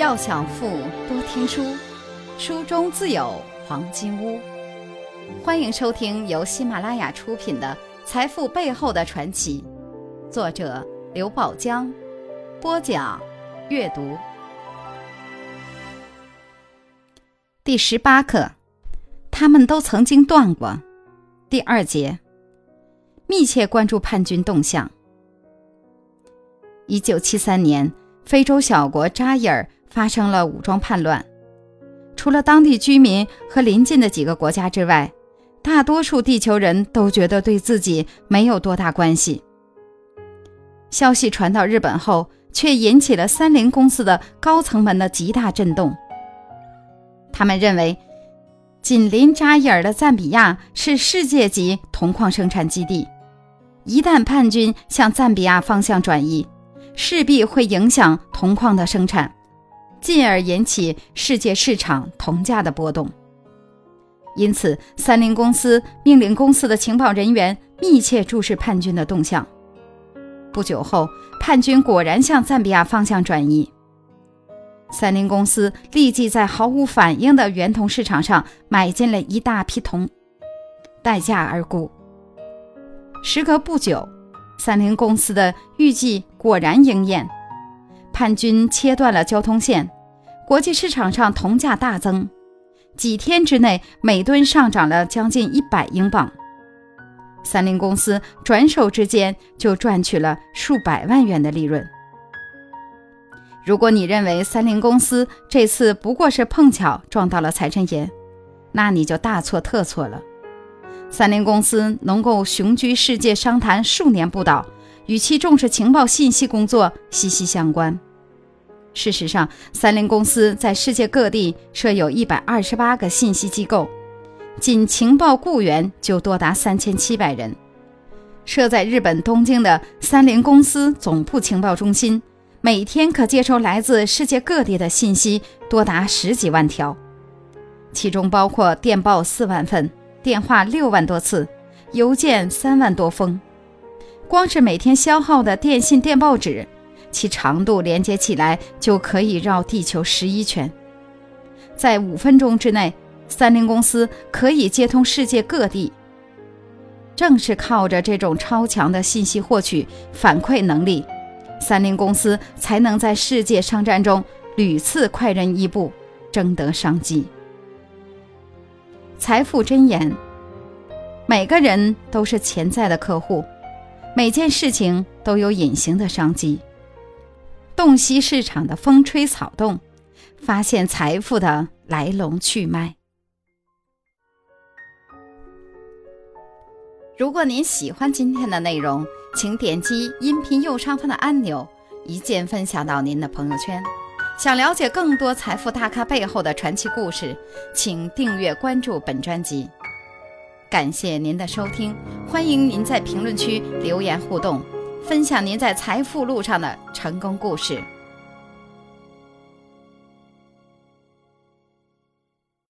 要想富，多听书，书中自有黄金屋。欢迎收听由喜马拉雅出品的《财富背后的传奇》，作者刘宝江，播讲阅读。第十八课，他们都曾经断过。第二节，密切关注叛军动向。一九七三年，非洲小国扎伊尔。发生了武装叛乱，除了当地居民和邻近的几个国家之外，大多数地球人都觉得对自己没有多大关系。消息传到日本后，却引起了三菱公司的高层们的极大震动。他们认为，紧邻扎伊尔的赞比亚是世界级铜矿生产基地，一旦叛军向赞比亚方向转移，势必会影响铜矿的生产。进而引起世界市场铜价的波动，因此三菱公司命令公司的情报人员密切注视叛军的动向。不久后，叛军果然向赞比亚方向转移，三菱公司立即在毫无反应的圆铜市场上买进了一大批铜，待价而沽。时隔不久，三菱公司的预计果然应验。叛军切断了交通线，国际市场上铜价大增，几天之内每吨上涨了将近一百英镑。三菱公司转手之间就赚取了数百万元的利润。如果你认为三菱公司这次不过是碰巧撞到了财神爷，那你就大错特错了。三菱公司能够雄居世界商坛数年不倒，与其重视情报信息工作息息相关。事实上，三菱公司在世界各地设有一百二十八个信息机构，仅情报雇员就多达三千七百人。设在日本东京的三菱公司总部情报中心，每天可接收来自世界各地的信息多达十几万条，其中包括电报四万份、电话六万多次、邮件三万多封。光是每天消耗的电信电报纸。其长度连接起来就可以绕地球十一圈，在五分钟之内，三菱公司可以接通世界各地。正是靠着这种超强的信息获取反馈能力，三菱公司才能在世界商战中屡次快人一步，争得商机。财富箴言：每个人都是潜在的客户，每件事情都有隐形的商机。洞悉市场的风吹草动，发现财富的来龙去脉。如果您喜欢今天的内容，请点击音频右上方的按钮，一键分享到您的朋友圈。想了解更多财富大咖背后的传奇故事，请订阅关注本专辑。感谢您的收听，欢迎您在评论区留言互动。分享您在财富路上的成功故事。